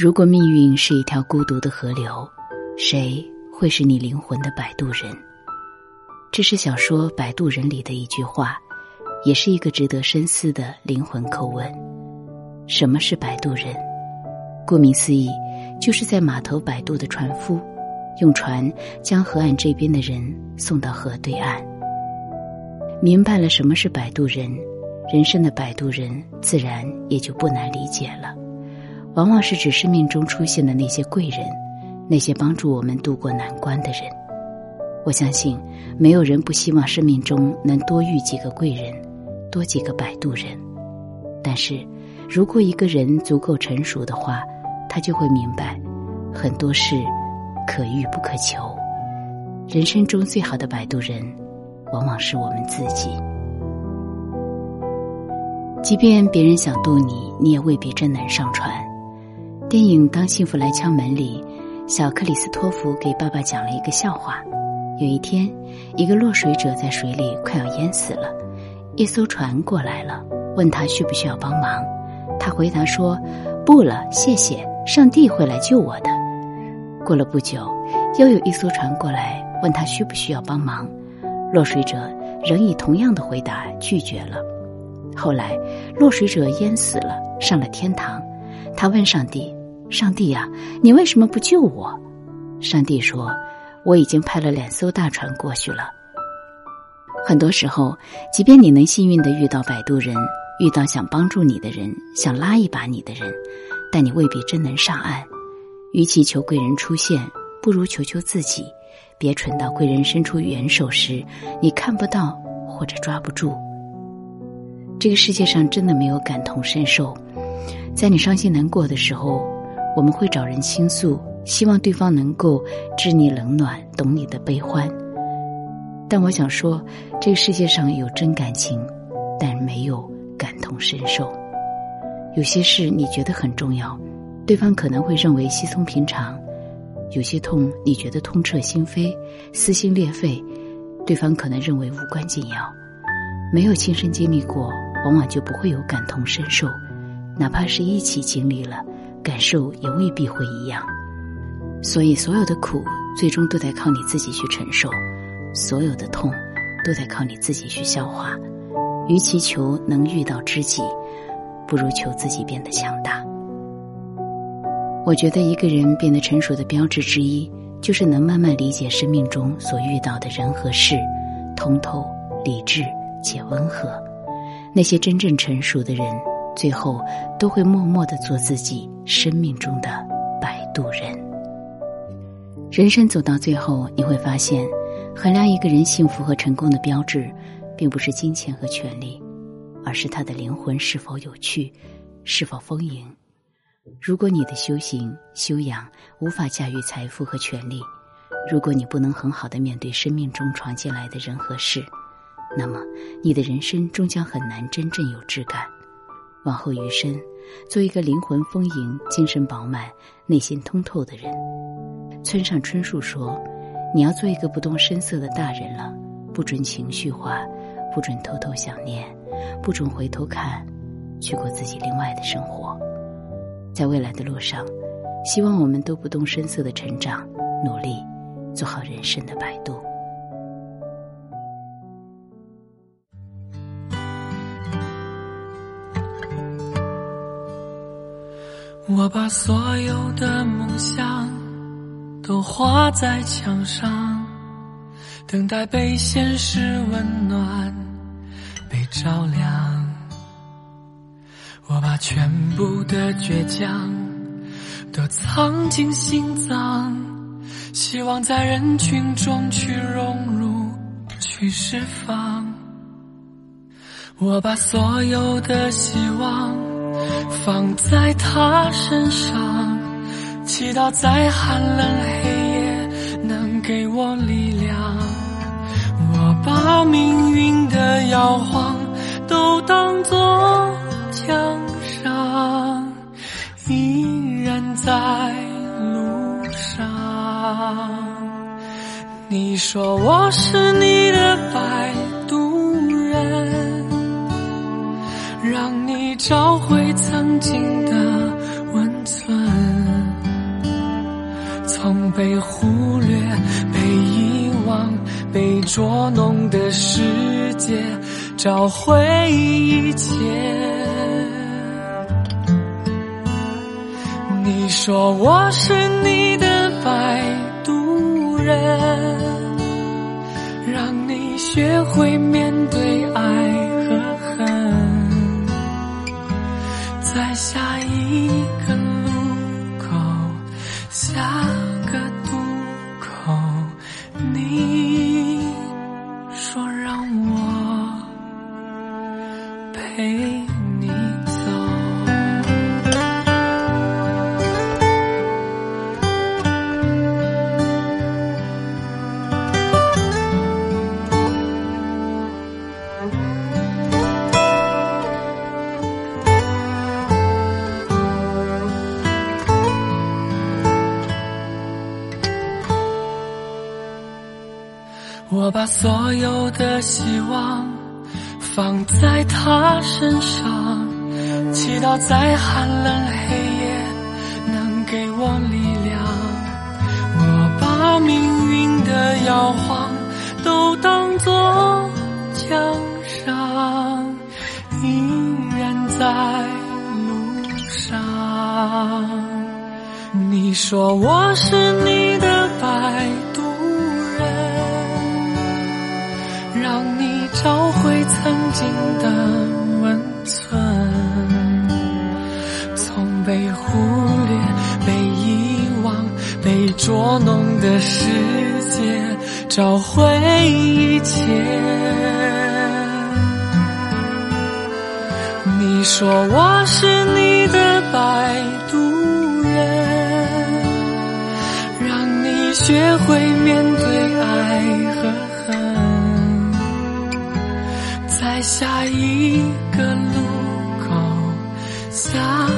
如果命运是一条孤独的河流，谁会是你灵魂的摆渡人？这是小说《摆渡人》里的一句话，也是一个值得深思的灵魂叩问。什么是摆渡人？顾名思义，就是在码头摆渡的船夫，用船将河岸这边的人送到河对岸。明白了什么是摆渡人，人生的摆渡人自然也就不难理解了。往往是指生命中出现的那些贵人，那些帮助我们渡过难关的人。我相信，没有人不希望生命中能多遇几个贵人，多几个摆渡人。但是，如果一个人足够成熟的话，他就会明白，很多事可遇不可求。人生中最好的摆渡人，往往是我们自己。即便别人想渡你，你也未必真能上船。电影《当幸福来敲门》里，小克里斯托弗给爸爸讲了一个笑话。有一天，一个落水者在水里快要淹死了，一艘船过来了，问他需不需要帮忙。他回答说：“不了，谢谢，上帝会来救我的。”过了不久，又有一艘船过来，问他需不需要帮忙。落水者仍以同样的回答拒绝了。后来，落水者淹死了，上了天堂。他问上帝。上帝呀，你为什么不救我？上帝说：“我已经派了两艘大船过去了。”很多时候，即便你能幸运的遇到摆渡人，遇到想帮助你的人，想拉一把你的人，但你未必真能上岸。与其求贵人出现，不如求求自己，别蠢到贵人伸出援手时，你看不到或者抓不住。这个世界上真的没有感同身受，在你伤心难过的时候。我们会找人倾诉，希望对方能够知你冷暖，懂你的悲欢。但我想说，这个世界上有真感情，但没有感同身受。有些事你觉得很重要，对方可能会认为稀松平常；有些痛你觉得痛彻心扉、撕心裂肺，对方可能认为无关紧要。没有亲身经历过，往往就不会有感同身受，哪怕是一起经历了。感受也未必会一样，所以所有的苦最终都得靠你自己去承受，所有的痛都得靠你自己去消化。与其求能遇到知己，不如求自己变得强大。我觉得一个人变得成熟的标志之一，就是能慢慢理解生命中所遇到的人和事，通透、理智且温和。那些真正成熟的人。最后，都会默默的做自己生命中的摆渡人。人生走到最后，你会发现，衡量一个人幸福和成功的标志，并不是金钱和权利，而是他的灵魂是否有趣，是否丰盈。如果你的修行修养无法驾驭财富和权利，如果你不能很好的面对生命中闯进来的人和事，那么你的人生终将很难真正有质感。往后余生，做一个灵魂丰盈、精神饱满、内心通透的人。村上春树说：“你要做一个不动声色的大人了，不准情绪化，不准偷偷想念，不准回头看，去过自己另外的生活。在未来的路上，希望我们都不动声色的成长，努力做好人生的摆渡。”我把所有的梦想都画在墙上，等待被现实温暖，被照亮。我把全部的倔强都藏进心脏，希望在人群中去融入，去释放。我把所有的希望。放在他身上，祈祷在寒冷黑夜能给我力量。我把命运的摇晃都当作奖赏，依然在路上。你说我是你的摆渡人。让你找回曾经的温存。从被忽略、被遗忘、被捉弄的世界，找回一切。你说我是你的摆渡人，让你学会面对爱陪你走。我把所有的希望放在他身上，祈祷在寒冷黑夜能给我力量。我把命运的摇晃都当作奖赏，依然在路上。你说我是你的回曾经的温存，从被忽略、被遗忘、被捉弄的世界找回一切。你说我是你的摆渡人，让你学会面对爱和恨。在下一个路口，下。